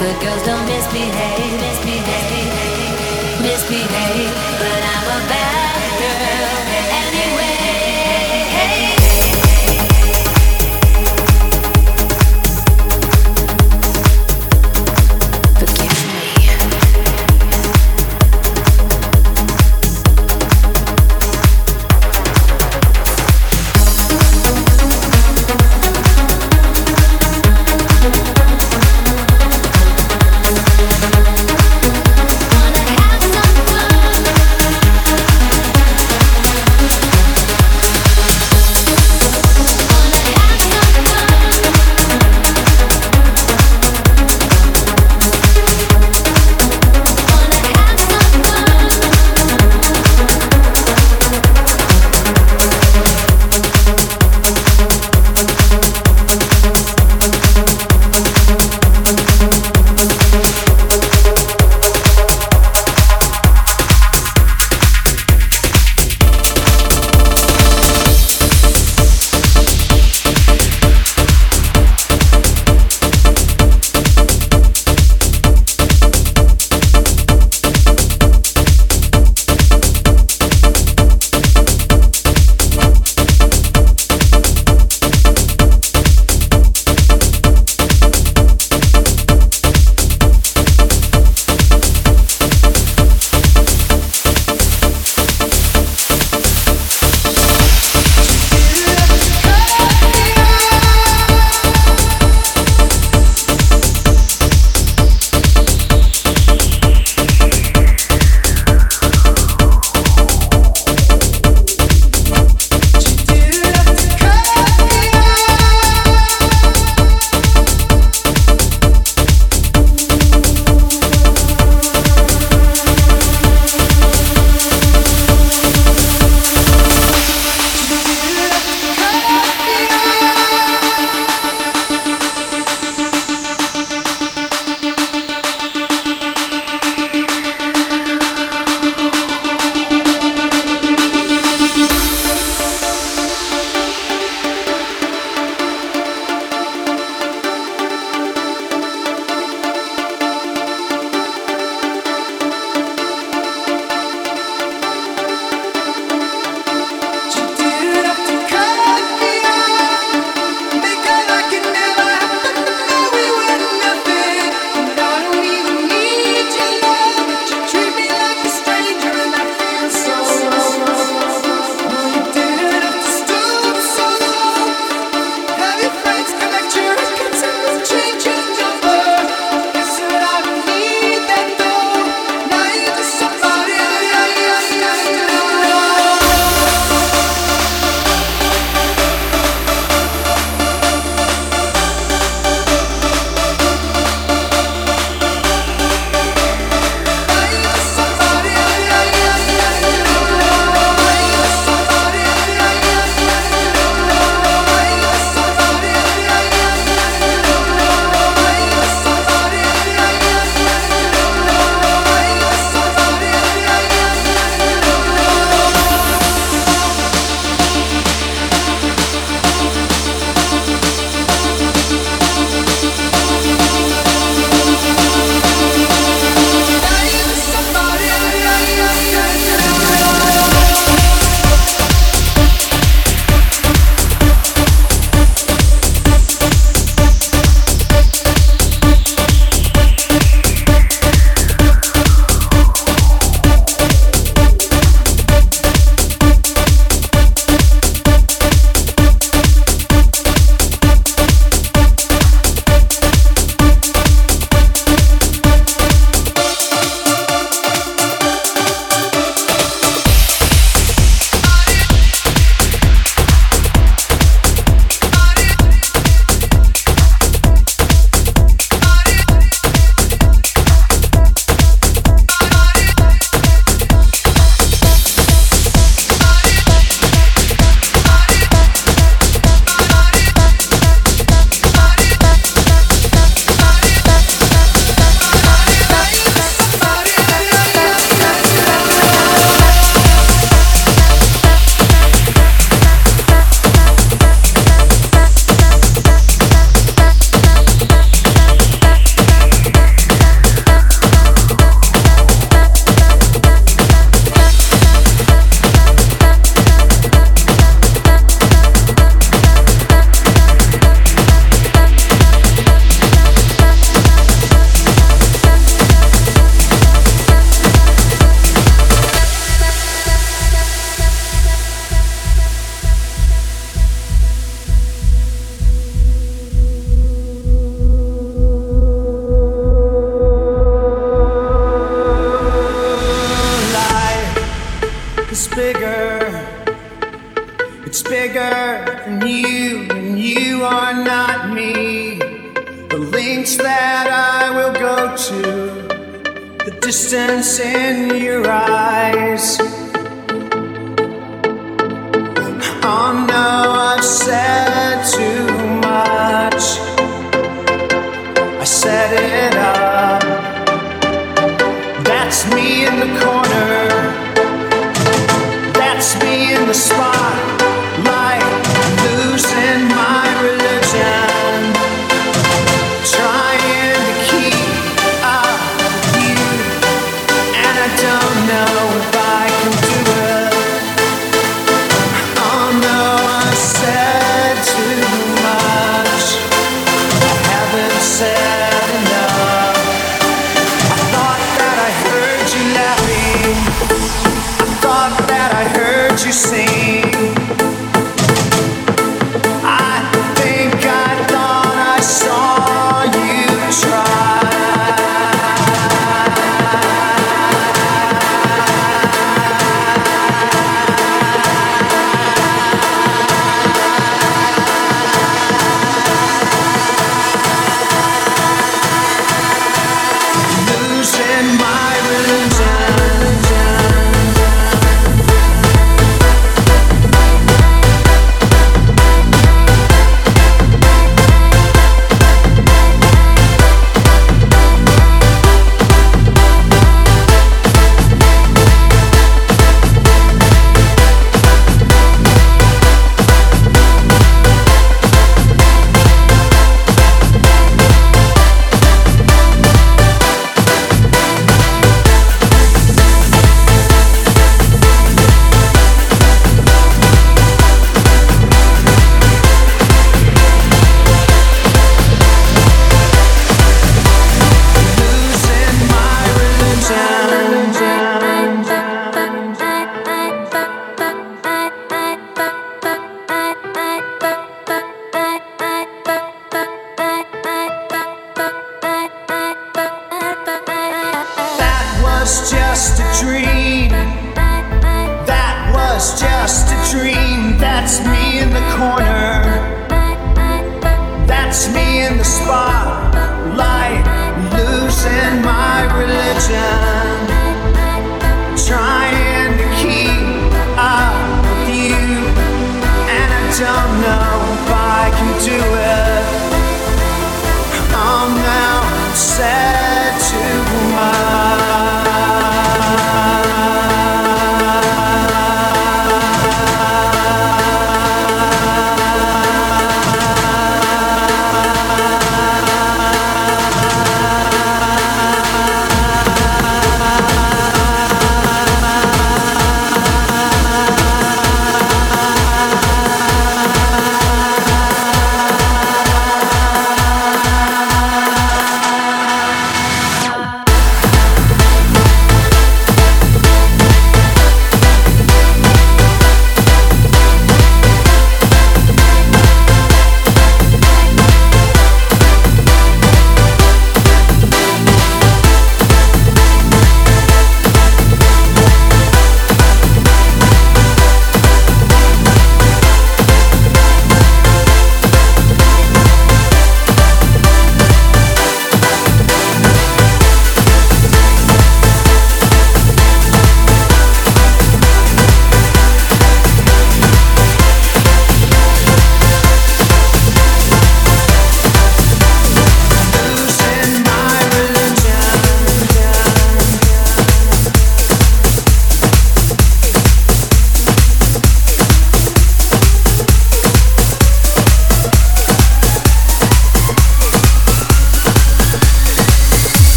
good girls don't misbehave,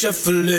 shuffling.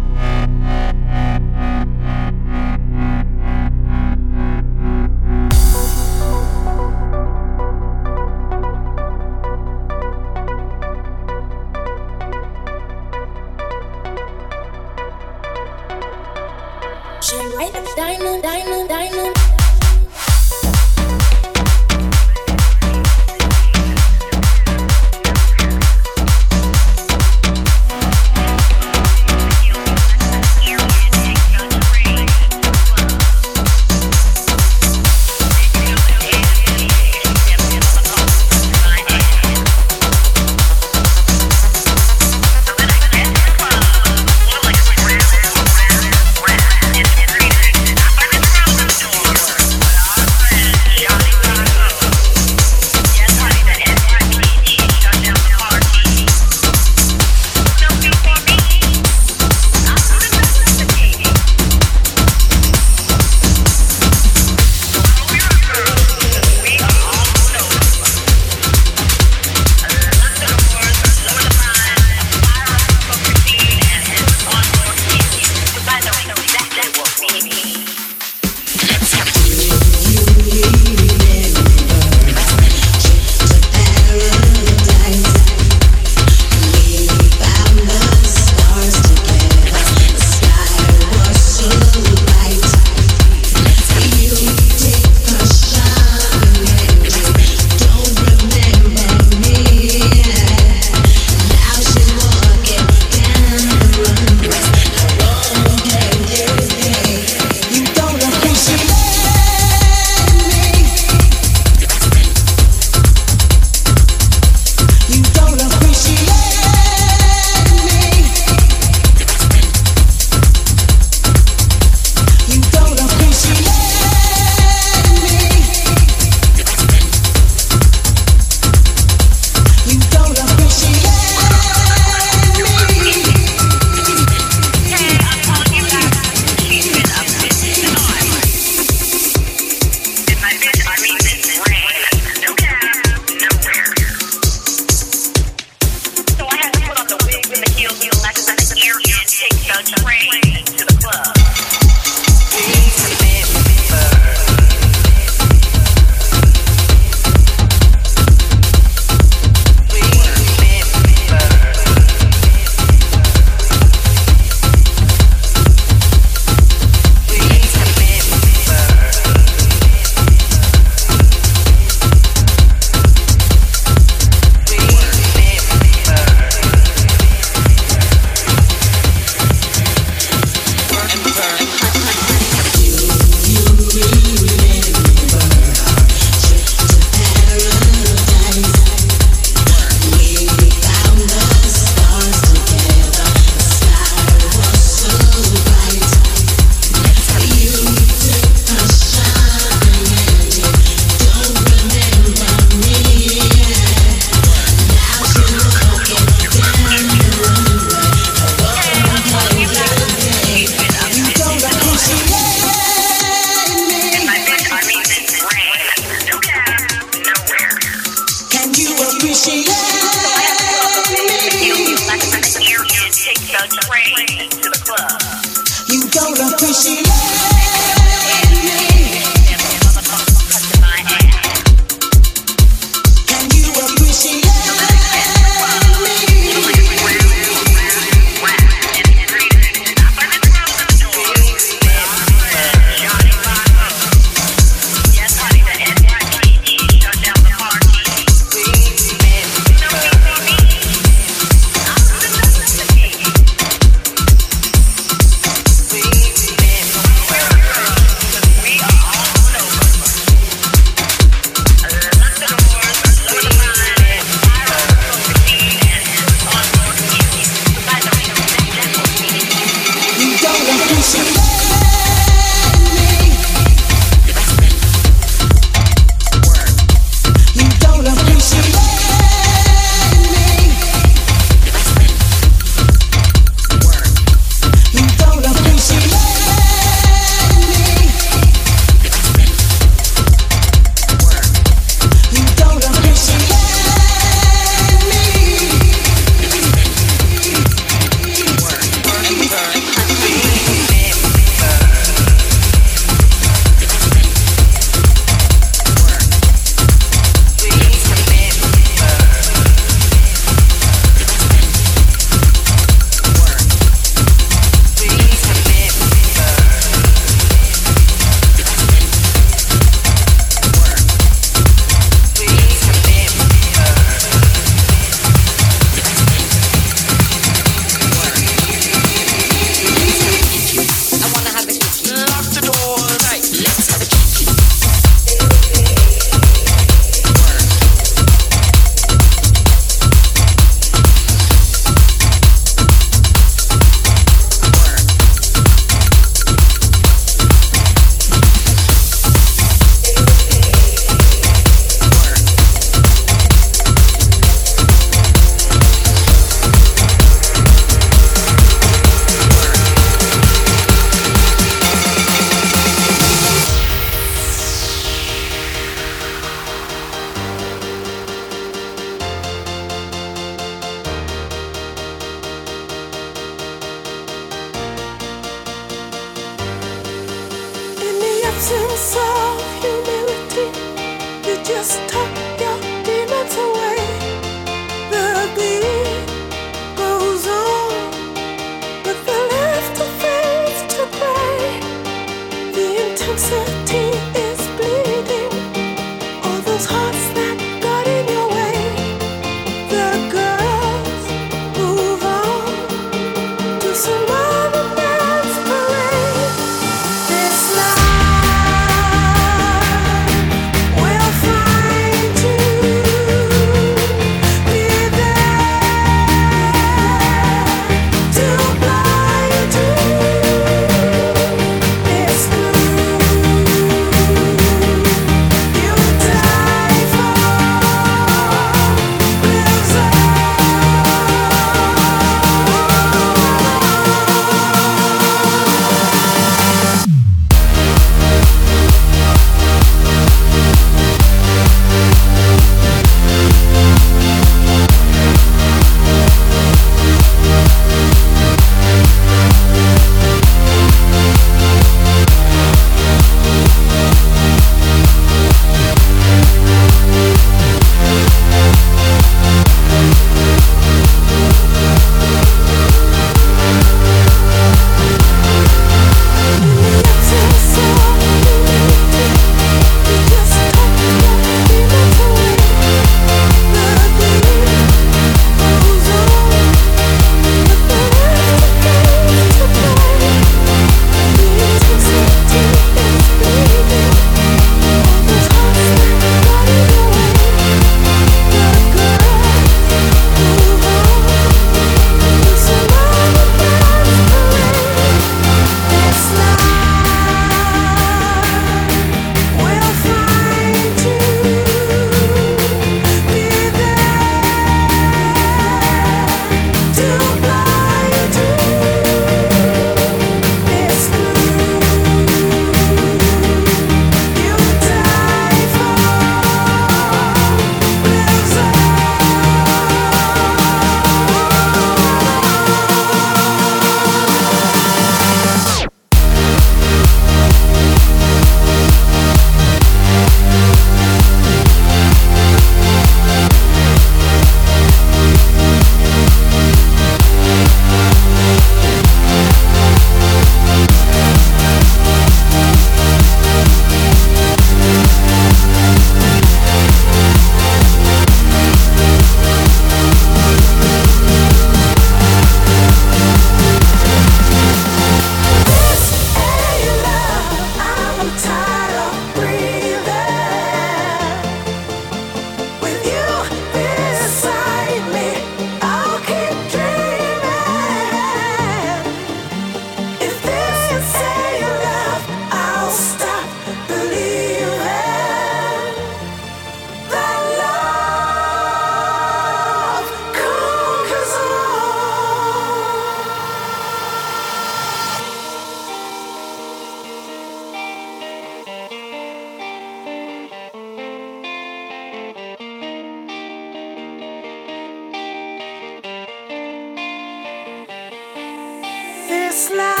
fly.